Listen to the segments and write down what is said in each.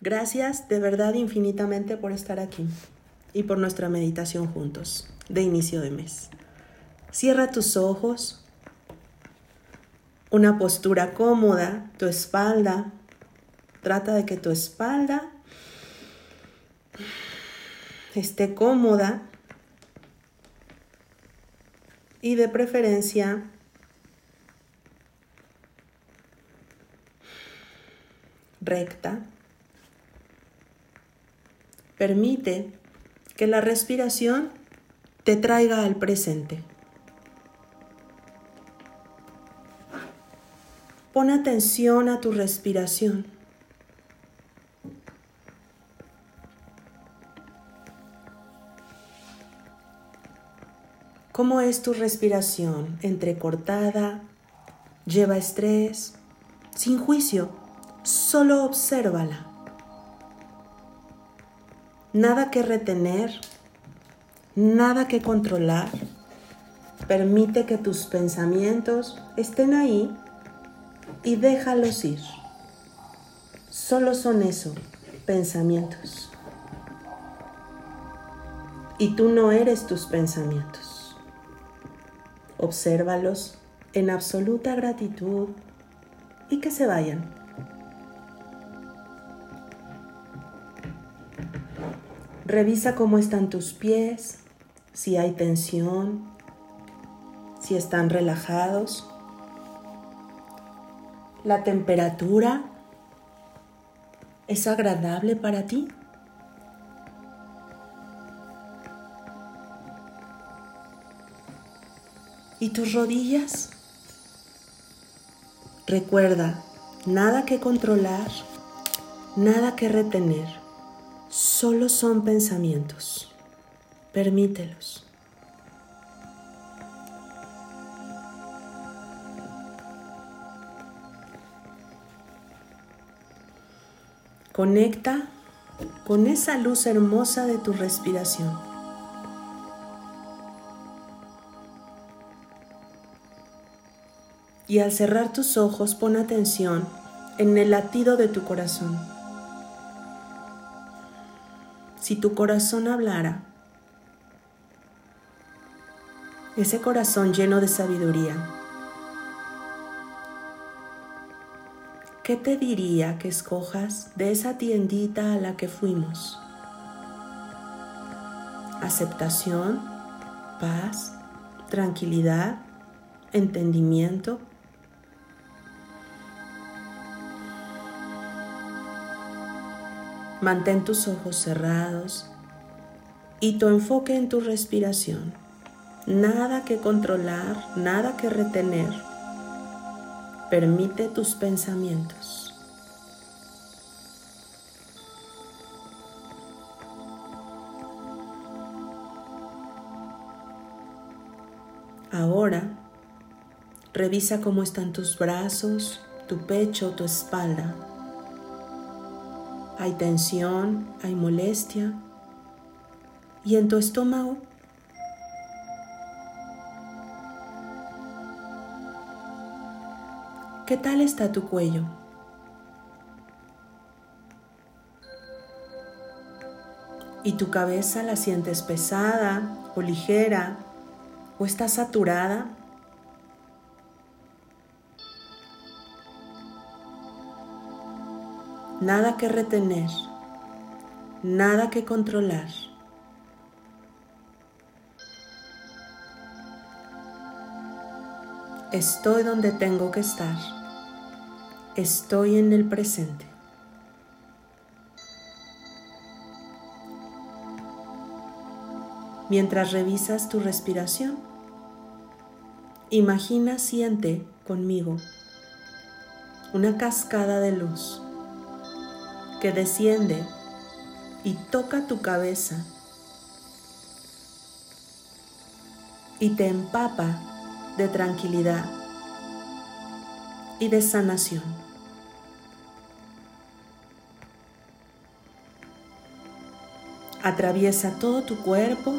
Gracias de verdad infinitamente por estar aquí y por nuestra meditación juntos de inicio de mes. Cierra tus ojos, una postura cómoda, tu espalda. Trata de que tu espalda esté cómoda y de preferencia recta. Permite que la respiración te traiga al presente. Pon atención a tu respiración. ¿Cómo es tu respiración? Entrecortada, lleva estrés, sin juicio, solo obsérvala. Nada que retener, nada que controlar. Permite que tus pensamientos estén ahí y déjalos ir. Solo son eso, pensamientos. Y tú no eres tus pensamientos. Obsérvalos en absoluta gratitud y que se vayan. Revisa cómo están tus pies, si hay tensión, si están relajados. La temperatura es agradable para ti. ¿Y tus rodillas? Recuerda, nada que controlar, nada que retener solo son pensamientos. Permítelos. Conecta con esa luz hermosa de tu respiración. Y al cerrar tus ojos pon atención en el latido de tu corazón si tu corazón hablara, ese corazón lleno de sabiduría, ¿qué te diría que escojas de esa tiendita a la que fuimos? Aceptación, paz, tranquilidad, entendimiento. Mantén tus ojos cerrados y tu enfoque en tu respiración. Nada que controlar, nada que retener. Permite tus pensamientos. Ahora, revisa cómo están tus brazos, tu pecho, tu espalda. Hay tensión, hay molestia. ¿Y en tu estómago? ¿Qué tal está tu cuello? ¿Y tu cabeza la sientes pesada o ligera o está saturada? Nada que retener, nada que controlar. Estoy donde tengo que estar. Estoy en el presente. Mientras revisas tu respiración, imagina, siente conmigo una cascada de luz que desciende y toca tu cabeza y te empapa de tranquilidad y de sanación. Atraviesa todo tu cuerpo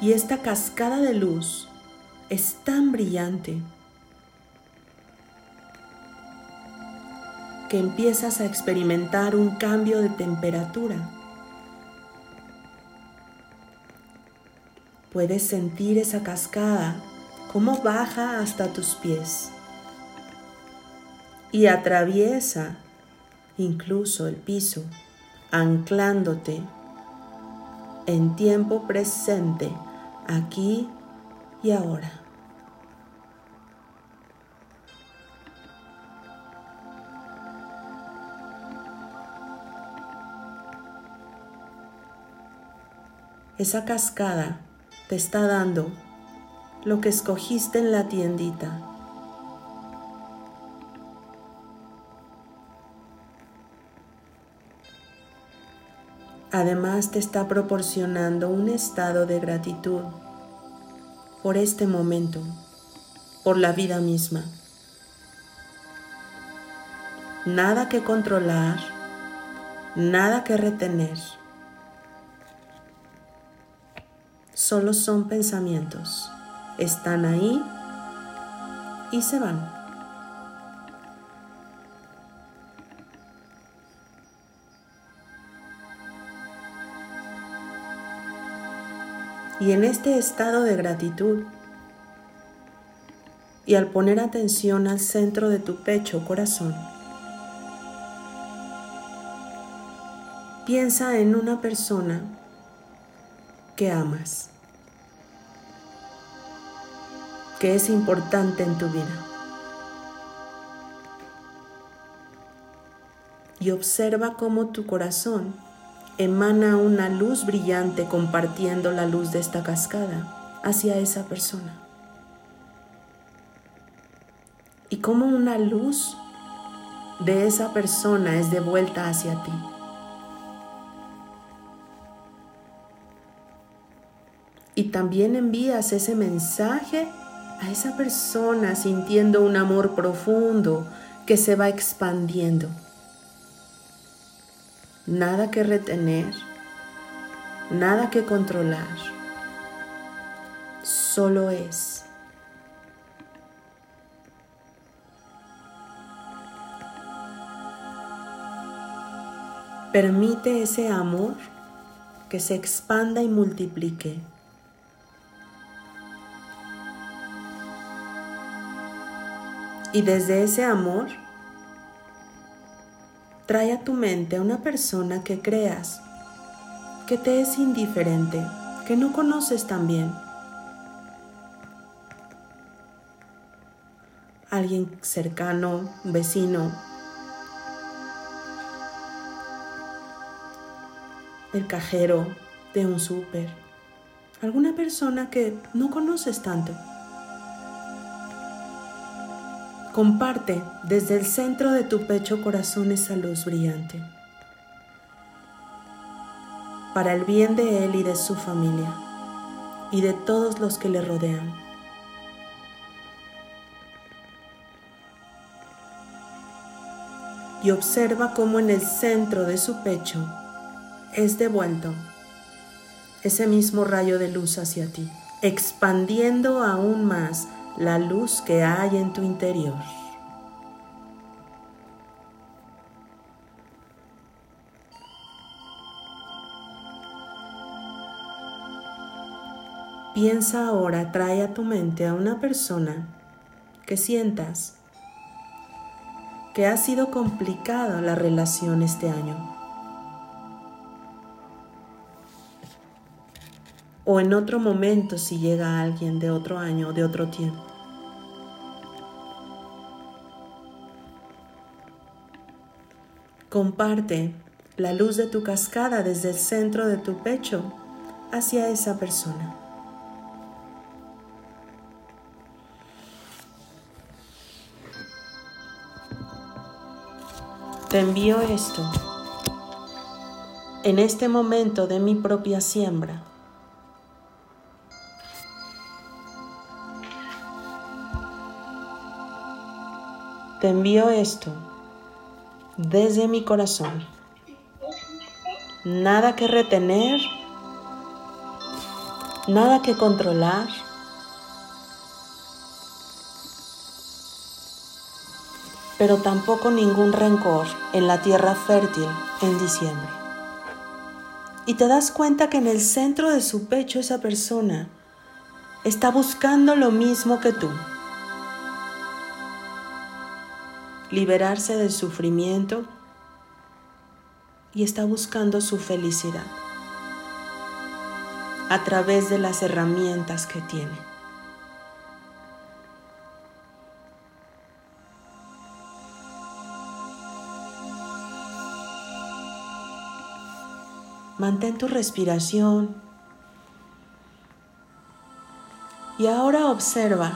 y esta cascada de luz es tan brillante que empiezas a experimentar un cambio de temperatura. Puedes sentir esa cascada, cómo baja hasta tus pies y atraviesa incluso el piso, anclándote en tiempo presente, aquí y ahora. Esa cascada te está dando lo que escogiste en la tiendita. Además te está proporcionando un estado de gratitud por este momento, por la vida misma. Nada que controlar, nada que retener. Solo son pensamientos. Están ahí y se van. Y en este estado de gratitud, y al poner atención al centro de tu pecho, corazón, piensa en una persona que amas, que es importante en tu vida. Y observa cómo tu corazón emana una luz brillante compartiendo la luz de esta cascada hacia esa persona. Y como una luz de esa persona es de vuelta hacia ti. Y también envías ese mensaje a esa persona sintiendo un amor profundo que se va expandiendo nada que retener, nada que controlar, solo es. Permite ese amor que se expanda y multiplique. Y desde ese amor, Trae a tu mente a una persona que creas, que te es indiferente, que no conoces tan bien. Alguien cercano, vecino, el cajero de un súper, alguna persona que no conoces tanto. Comparte desde el centro de tu pecho corazón esa luz brillante para el bien de él y de su familia y de todos los que le rodean. Y observa cómo en el centro de su pecho es devuelto ese mismo rayo de luz hacia ti, expandiendo aún más la luz que hay en tu interior. Piensa ahora, trae a tu mente a una persona que sientas que ha sido complicada la relación este año. O en otro momento si llega alguien de otro año o de otro tiempo. Comparte la luz de tu cascada desde el centro de tu pecho hacia esa persona. Te envío esto en este momento de mi propia siembra. Te envío esto desde mi corazón. Nada que retener, nada que controlar. pero tampoco ningún rencor en la tierra fértil en diciembre. Y te das cuenta que en el centro de su pecho esa persona está buscando lo mismo que tú. Liberarse del sufrimiento y está buscando su felicidad a través de las herramientas que tiene. Mantén tu respiración. Y ahora observa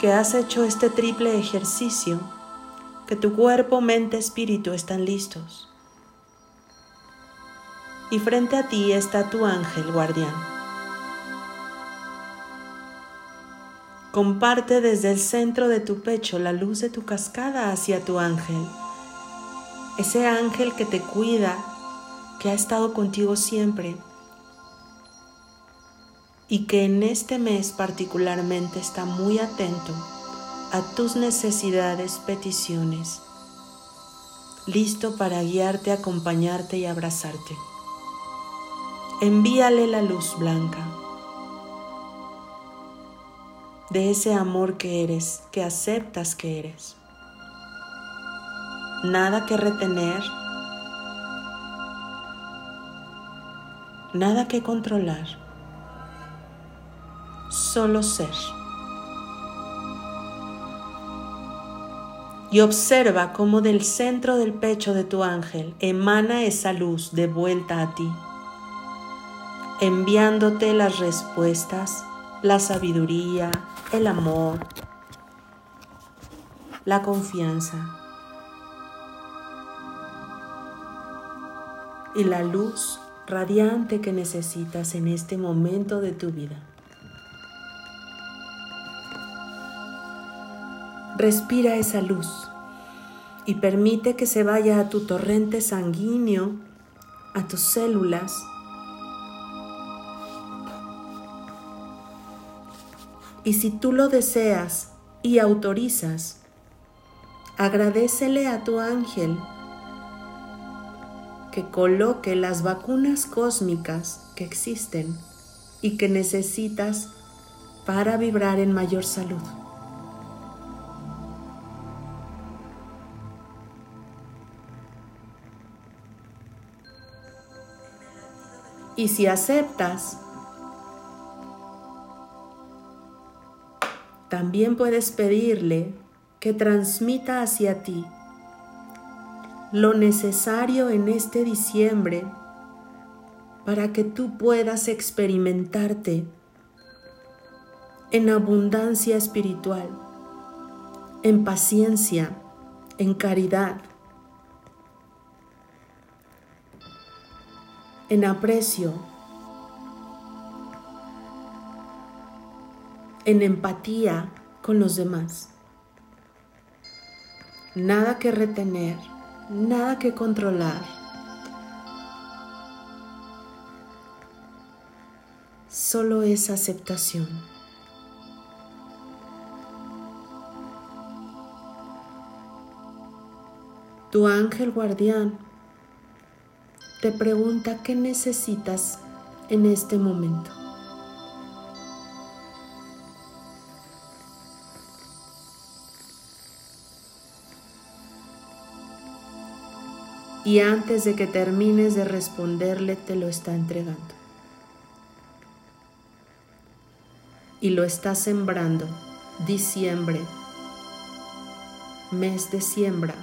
que has hecho este triple ejercicio, que tu cuerpo, mente, espíritu están listos. Y frente a ti está tu ángel guardián. Comparte desde el centro de tu pecho la luz de tu cascada hacia tu ángel. Ese ángel que te cuida que ha estado contigo siempre y que en este mes particularmente está muy atento a tus necesidades, peticiones, listo para guiarte, acompañarte y abrazarte. Envíale la luz blanca de ese amor que eres, que aceptas que eres. Nada que retener, nada que controlar, solo ser. Y observa cómo del centro del pecho de tu ángel emana esa luz de vuelta a ti, enviándote las respuestas, la sabiduría, el amor, la confianza y la luz radiante que necesitas en este momento de tu vida. Respira esa luz y permite que se vaya a tu torrente sanguíneo, a tus células. Y si tú lo deseas y autorizas, agradecele a tu ángel que coloque las vacunas cósmicas que existen y que necesitas para vibrar en mayor salud. Y si aceptas, también puedes pedirle que transmita hacia ti lo necesario en este diciembre para que tú puedas experimentarte en abundancia espiritual, en paciencia, en caridad, en aprecio, en empatía con los demás. Nada que retener nada que controlar. Solo es aceptación. Tu ángel guardián te pregunta qué necesitas en este momento. y antes de que termines de responderle te lo está entregando. Y lo está sembrando diciembre, mes de siembra.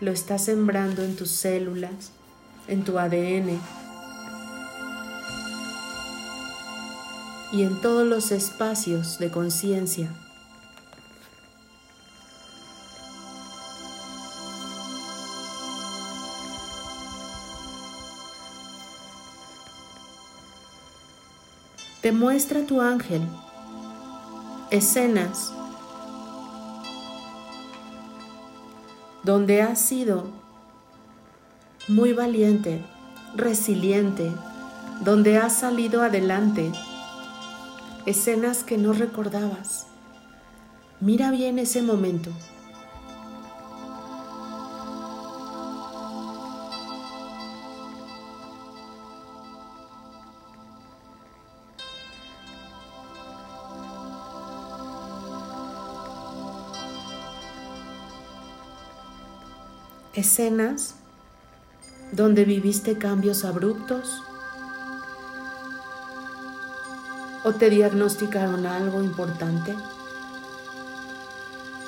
Lo está sembrando en tus células, en tu ADN y en todos los espacios de conciencia. Te muestra tu ángel escenas donde has sido muy valiente, resiliente, donde has salido adelante, escenas que no recordabas. Mira bien ese momento escenas donde viviste cambios abruptos o te diagnosticaron algo importante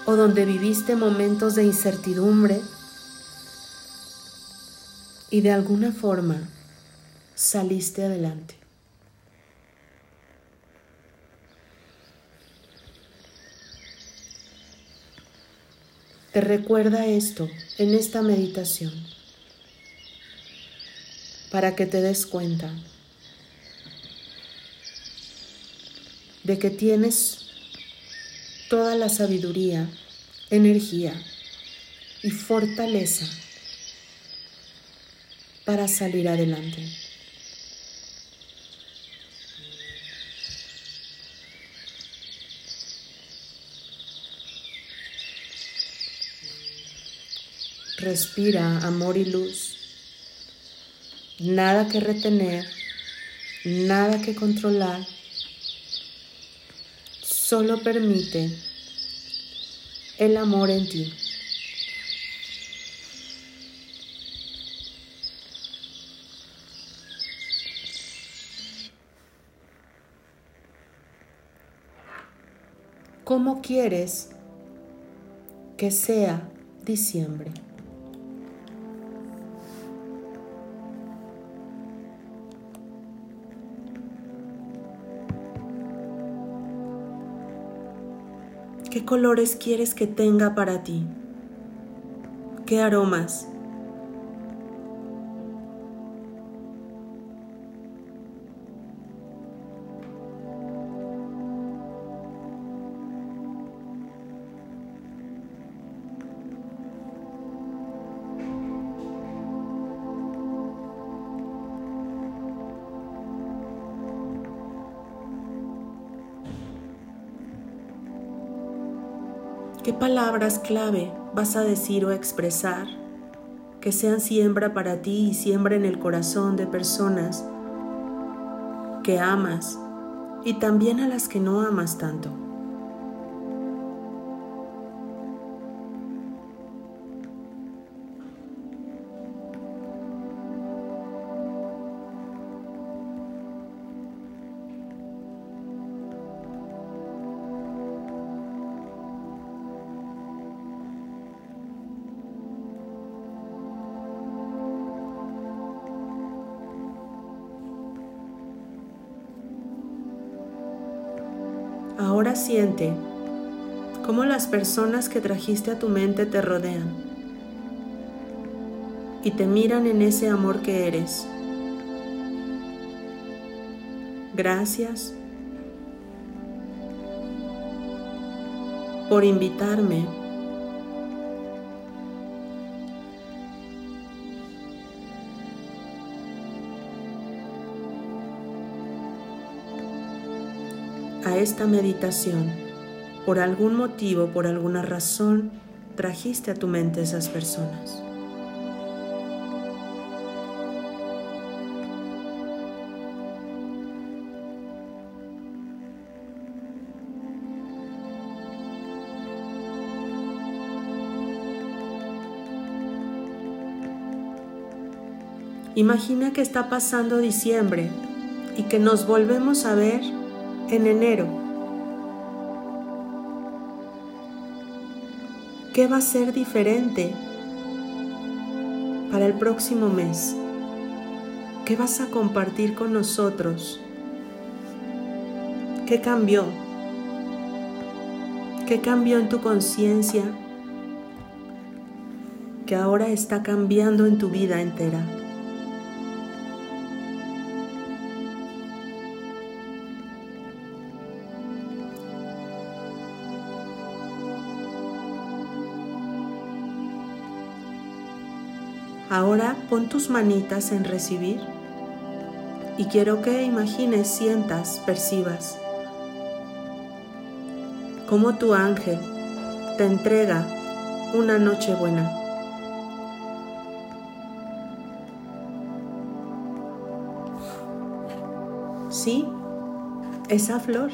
o donde viviste momentos de incertidumbre y de alguna forma saliste adelante. Te recuerda esto en esta meditación para que te des cuenta de que tienes toda la sabiduría, energía y fortaleza para salir adelante. Respira amor y luz. Nada que retener, nada que controlar. Solo permite el amor en ti. ¿Cómo quieres que sea diciembre? ¿Qué colores quieres que tenga para ti? ¿Qué aromas? Palabras clave vas a decir o expresar que sean siembra para ti y siembra en el corazón de personas que amas y también a las que no amas tanto? Ahora siente cómo las personas que trajiste a tu mente te rodean y te miran en ese amor que eres. Gracias por invitarme esta meditación, por algún motivo, por alguna razón, trajiste a tu mente esas personas. Imagina que está pasando diciembre y que nos volvemos a ver en enero? ¿Qué va a ser diferente para el próximo mes? ¿Qué vas a compartir con nosotros? ¿Qué cambió? ¿Qué cambió en tu conciencia que ahora está cambiando en tu vida entera? Ahora pon tus manitas en recibir y quiero que imagines, sientas, percibas cómo tu ángel te entrega una noche buena. Sí, esa flor.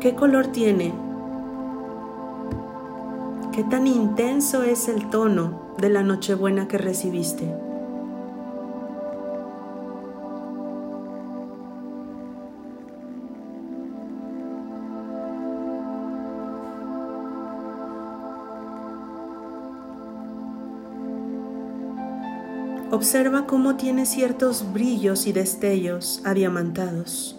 ¿Qué color tiene? ¿Qué tan intenso es el tono de la Nochebuena que recibiste? Observa cómo tiene ciertos brillos y destellos adiamantados.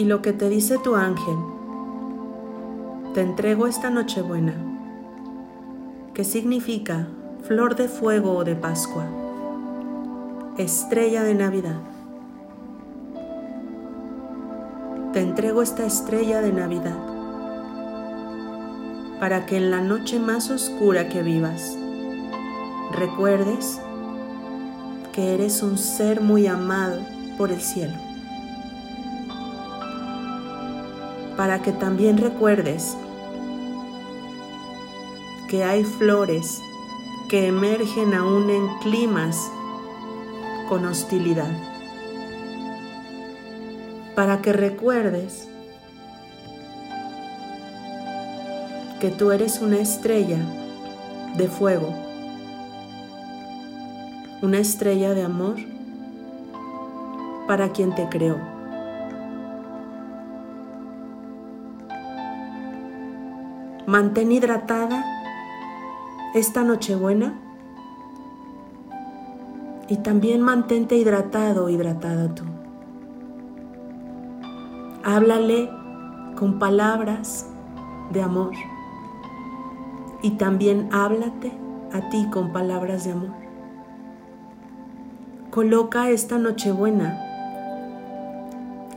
Y lo que te dice tu ángel, te entrego esta Nochebuena, que significa flor de fuego o de Pascua, estrella de Navidad. Te entrego esta estrella de Navidad para que en la noche más oscura que vivas recuerdes que eres un ser muy amado por el cielo. Para que también recuerdes que hay flores que emergen aún en climas con hostilidad. Para que recuerdes que tú eres una estrella de fuego, una estrella de amor para quien te creó. Mantén hidratada esta Nochebuena y también mantente hidratado, hidratada tú. Háblale con palabras de amor y también háblate a ti con palabras de amor. Coloca esta Nochebuena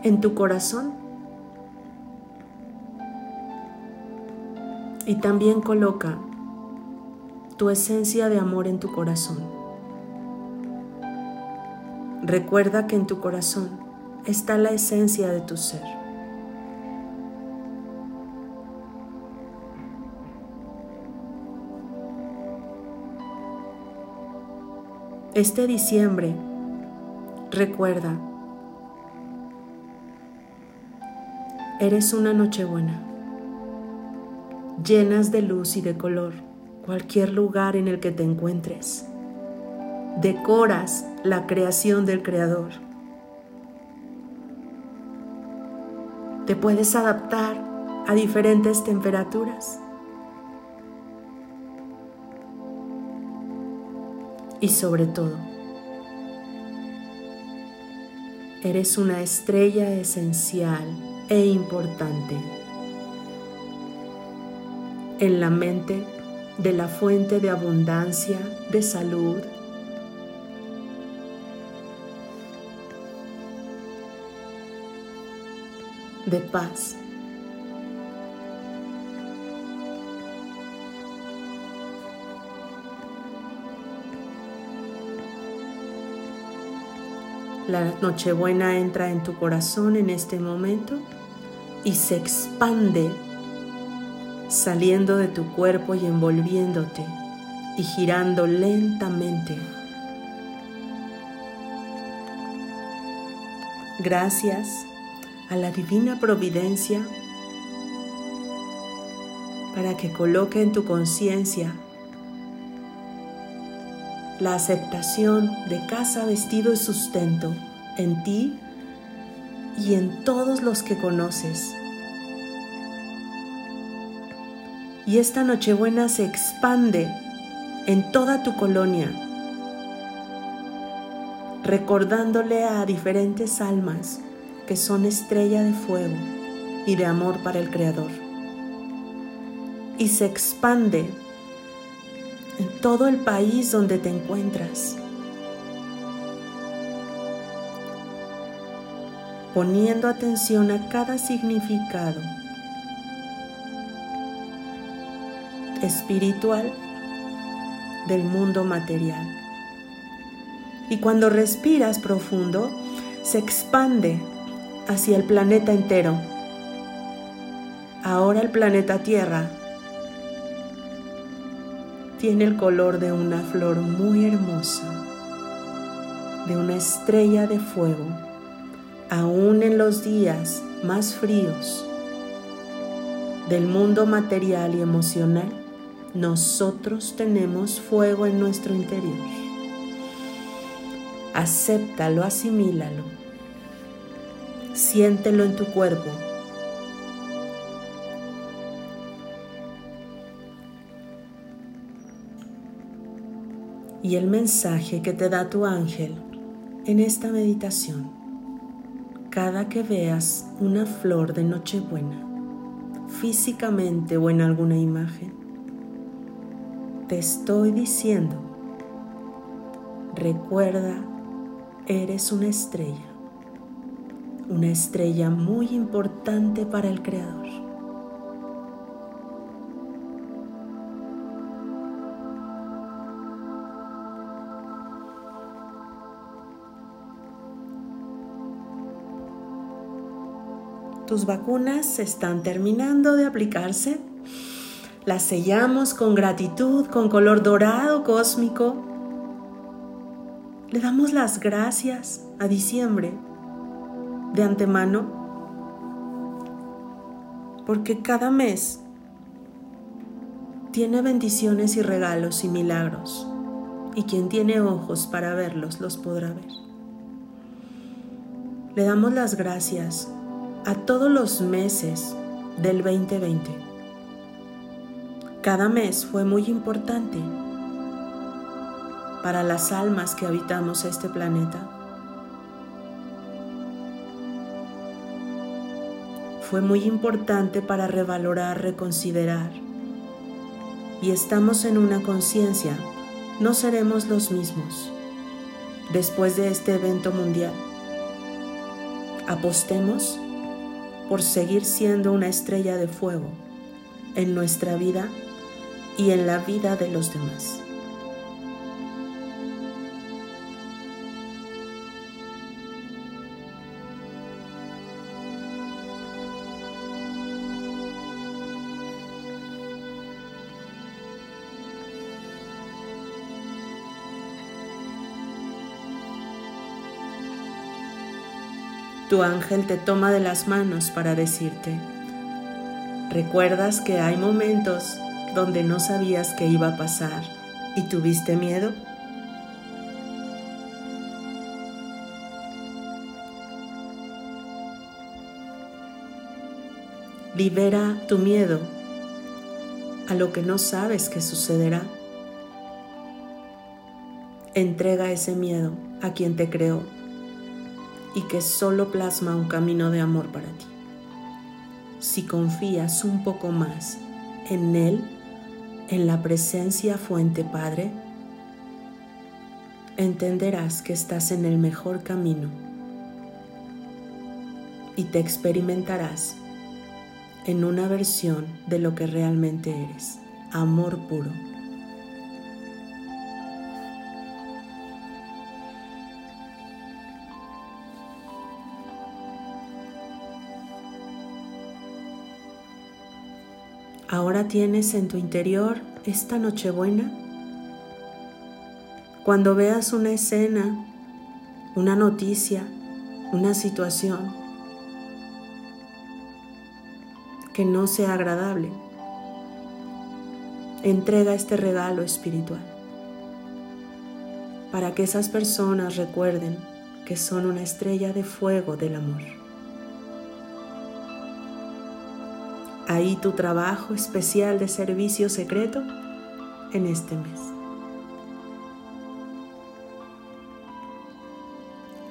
en tu corazón y también coloca tu esencia de amor en tu corazón. Recuerda que en tu corazón está la esencia de tu ser. Este diciembre, recuerda, eres una Nochebuena llenas de luz y de color cualquier lugar en el que te encuentres. Decoras la creación del Creador. Te puedes adaptar a diferentes temperaturas. Y sobre todo, eres una estrella esencial e importante en la mente de la fuente de abundancia, de salud, de paz. La Nochebuena entra en tu corazón en este momento y se expande saliendo de tu cuerpo y envolviéndote y girando lentamente. Gracias a la divina providencia para que coloque en tu conciencia la aceptación de casa, vestido y sustento en ti y en todos los que conoces y esta Nochebuena se expande en toda tu colonia, recordándole a diferentes almas que son estrella de fuego y de amor para el Creador. Y se expande en todo el país donde te encuentras, poniendo atención a cada significado espiritual del mundo material. Y cuando respiras profundo, se expande hacia el planeta entero. Ahora el planeta Tierra tiene el color de una flor muy hermosa de una estrella de fuego, aún en los días más fríos del mundo material y emocional, nosotros tenemos fuego en nuestro interior. Acéptalo, asimílalo. Siéntelo en tu cuerpo. Y el mensaje que te da tu ángel en esta meditación, cada que veas una flor de Nochebuena, físicamente o en alguna imagen, te estoy diciendo, recuerda, eres una estrella, una estrella muy importante para el Creador. Tus vacunas están terminando de aplicarse. Las sellamos con gratitud, con color dorado cósmico. Le damos las gracias a diciembre de antemano porque cada mes tiene bendiciones y regalos y milagros y quien tiene ojos para verlos los podrá ver. Le damos las gracias a todos los meses del 2020. Cada mes fue muy importante para las almas que habitamos este planeta. Fue muy importante para revalorar, reconsiderar. Y estamos en una conciencia, no seremos los mismos después de este evento mundial. Apostemos por seguir siendo una estrella de fuego en nuestra vida y en la vida de los demás. tu ángel te toma de las manos para decirte, ¿recuerdas que hay momentos donde no sabías qué iba a pasar y tuviste miedo? Libera tu miedo a lo que no sabes que sucederá. Entrega ese miedo a quien te creó y que solo plasma un camino de amor para ti. Si confías un poco más en Él, en la presencia fuente Padre, entenderás que estás en el mejor camino y te experimentarás en una versión de lo que realmente eres, amor puro. Ahora tienes en tu interior esta Nochebuena? Cuando veas una escena, una noticia, una situación que no sea agradable, entrega este regalo espiritual para que esas personas recuerden que son una estrella de fuego del amor. Ahí tu trabajo especial de servicio secreto en este mes.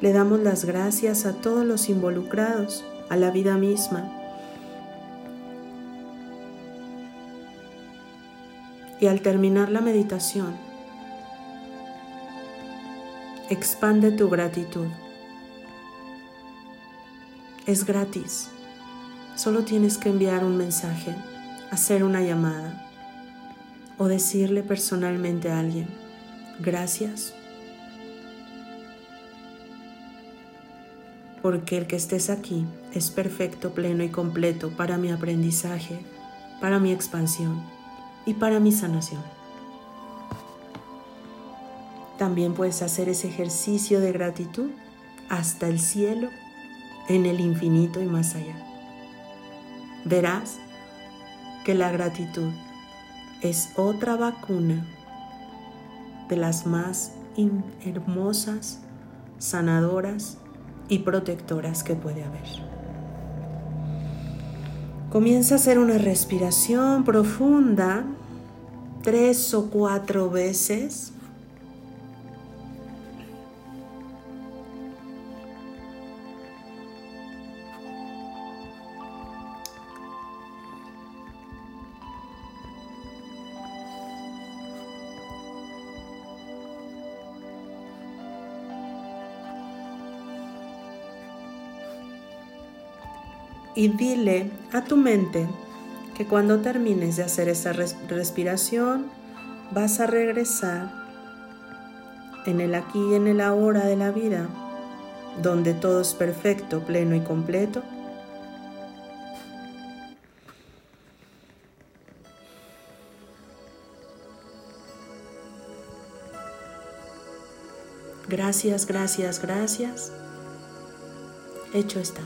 Le damos las gracias a todos los involucrados, a la vida misma. Y al terminar la meditación, expande tu gratitud. Es gratis. Solo tienes que enviar un mensaje, hacer una llamada o decirle personalmente a alguien, gracias, porque el que estés aquí es perfecto, pleno y completo para mi aprendizaje, para mi expansión y para mi sanación. También puedes hacer ese ejercicio de gratitud hasta el cielo, en el infinito y más allá. Verás que la gratitud es otra vacuna de las más hermosas, sanadoras y protectoras que puede haber. Comienza a hacer una respiración profunda tres o cuatro veces y dile a tu mente que cuando termines de hacer esa respiración vas a regresar en el aquí y en el ahora de la vida, donde todo es perfecto, pleno y completo. Gracias, gracias, gracias. Hecho está.